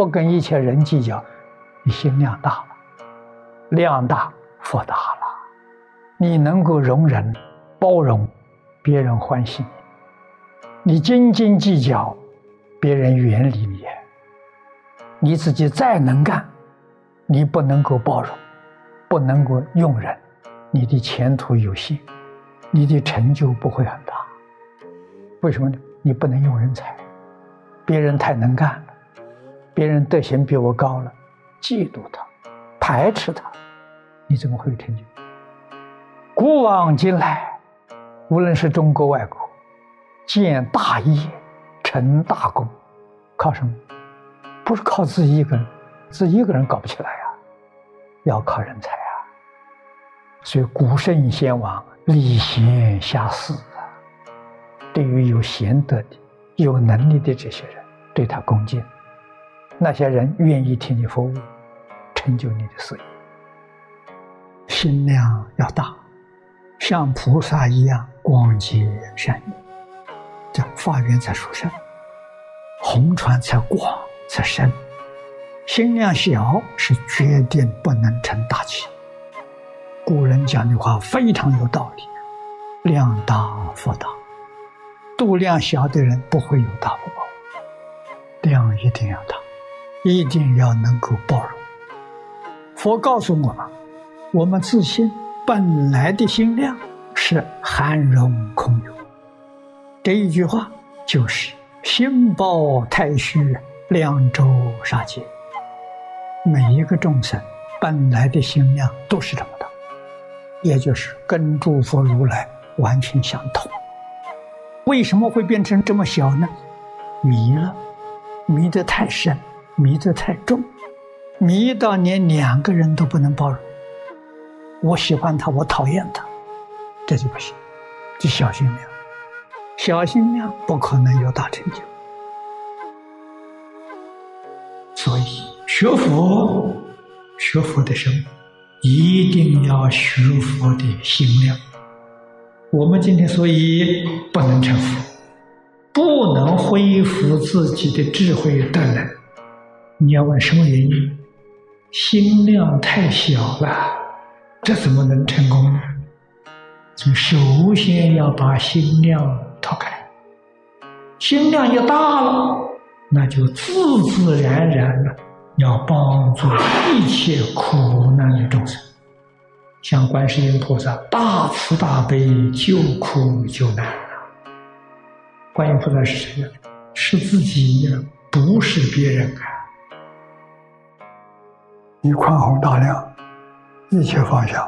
不跟一切人计较，你心量大了，量大福大了，你能够容忍、包容别人欢喜你，你斤斤计较，别人远离你，你自己再能干，你不能够包容，不能够用人，你的前途有限，你的成就不会很大。为什么呢？你不能用人才，别人太能干，别人德行比我高了，嫉妒他，排斥他，你怎么会有成就？古往今来，无论是中国外国，建大业、成大功，靠什么？不是靠自己一个人，自己一个人搞不起来呀，要靠人才啊。所以古圣先王礼贤下士啊。对于有贤德的、有能力的这些人，对他恭敬，那些人愿意替你服务，成就你的事业。心量要大，像菩萨一样广结善缘，这法缘才殊胜，红船才广才深。心量小是决定不能成大器。古人讲的话非常有道理：量大福大。度量小的人不会有大福报，量一定要大，一定要能够包容。佛告诉我们，我们自心本来的心量是含容空有。这一句话就是心包太虚，量周杀界。每一个众生本来的心量都是这么大，也就是跟诸佛如来完全相同。为什么会变成这么小呢？迷了，迷得太深，迷得太重，迷到连两个人都不能包容。我喜欢他，我讨厌他，这就不行。就小心量，小心量不可能有大成就。所以学佛，学佛的时候，一定要学佛的心量。我们今天所以不能成佛，不能恢复自己的智慧德能，你要问什么原因？心量太小了，这怎么能成功呢？就首先要把心量掏开，心量一大了，那就自自然然的要帮助一切苦难的众生。像观世音菩萨大慈大悲救苦救难啊！观音菩萨是谁呀？是自己呀，不是别人啊！你宽宏大量，一切放下，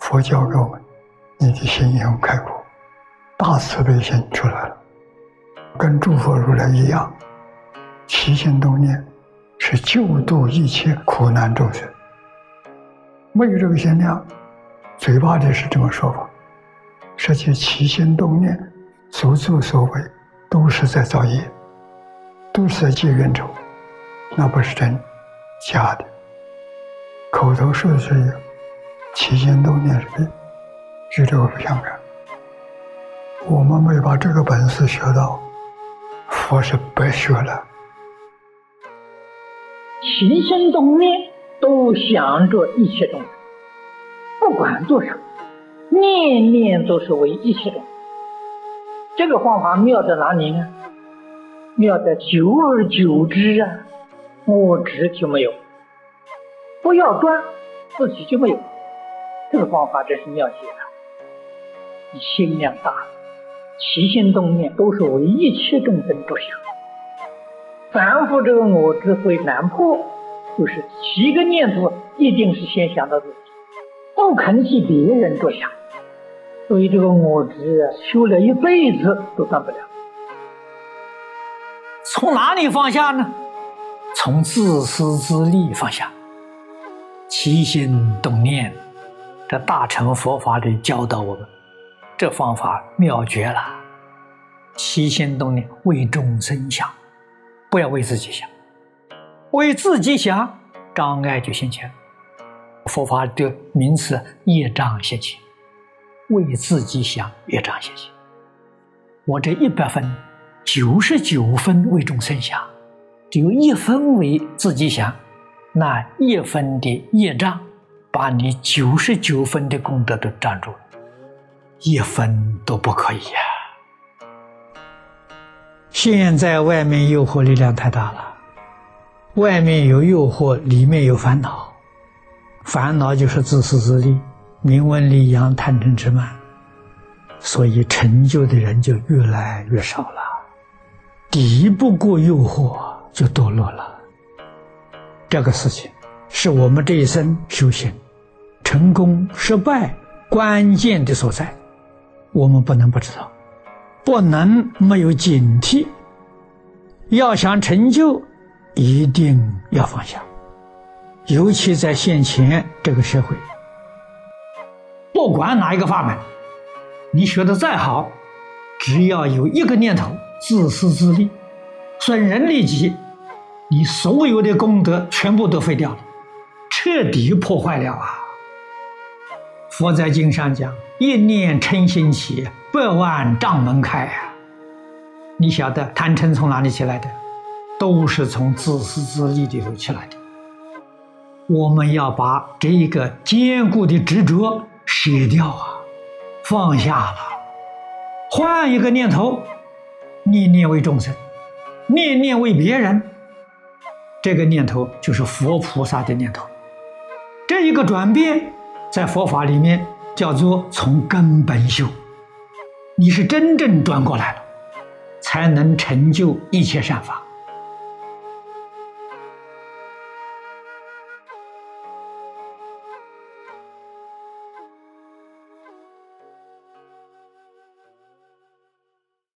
佛教给我们，你的心也开阔，大慈悲心出来了，跟诸佛如来一样，起心动念是救度一切苦难众生。没有这个心量，嘴巴里是这么说法，实际起心动念、所作所为，都是在造业，都是在结冤仇，那不是真，假的。口头说是有，起心动念是别，与这个不相干。我们没把这个本事学到，佛是白学了。起心动念。都想着一切众生，不管做什么，念念都是为一切众生。这个方法妙在哪里呢？妙在久而久之啊，我执就没有，不要断，自己就没有。这个方法真是妙极了。你心量大，起心动念都是为一切众生着想，凡夫这个我执会难破。就是起个念头，一定是先想到自己，不肯替别人着想，所以这个我执修了一辈子都断不了。从哪里放下呢？从自私自利放下。起心动念，这大乘佛法里教导我们，这方法妙绝了。起心动念为众生想，不要为自己想。为自己想，障碍就现前。佛法的名词业障现前，为自己想业障现前。我这一百分，九十九分为众生想，只有一分为自己想，那一分的业障，把你九十九分的功德都占住了，一分都不可以呀。现在外面诱惑力量太大了，外面有诱惑，里面有烦恼，烦恼就是自私自利、名闻利养、贪嗔痴慢，所以成就的人就越来越少了，抵不过诱惑。就堕落了。这个事情是我们这一生修行成功失败关键的所在，我们不能不知道，不能没有警惕。要想成就，一定要放下。尤其在现前这个社会，不管哪一个法门，你学的再好，只要有一个念头自私自利。损人利己，你所有的功德全部都废掉了，彻底破坏了啊！佛在经上讲：“一念嗔心起，百万障门开啊！”你晓得贪嗔从哪里起来的？都是从自私自利里头起来的。我们要把这一个坚固的执着舍掉啊，放下了，换一个念头，念念为众生。念念为别人，这个念头就是佛菩萨的念头。这一个转变，在佛法里面叫做从根本修。你是真正转过来了，才能成就一切善法。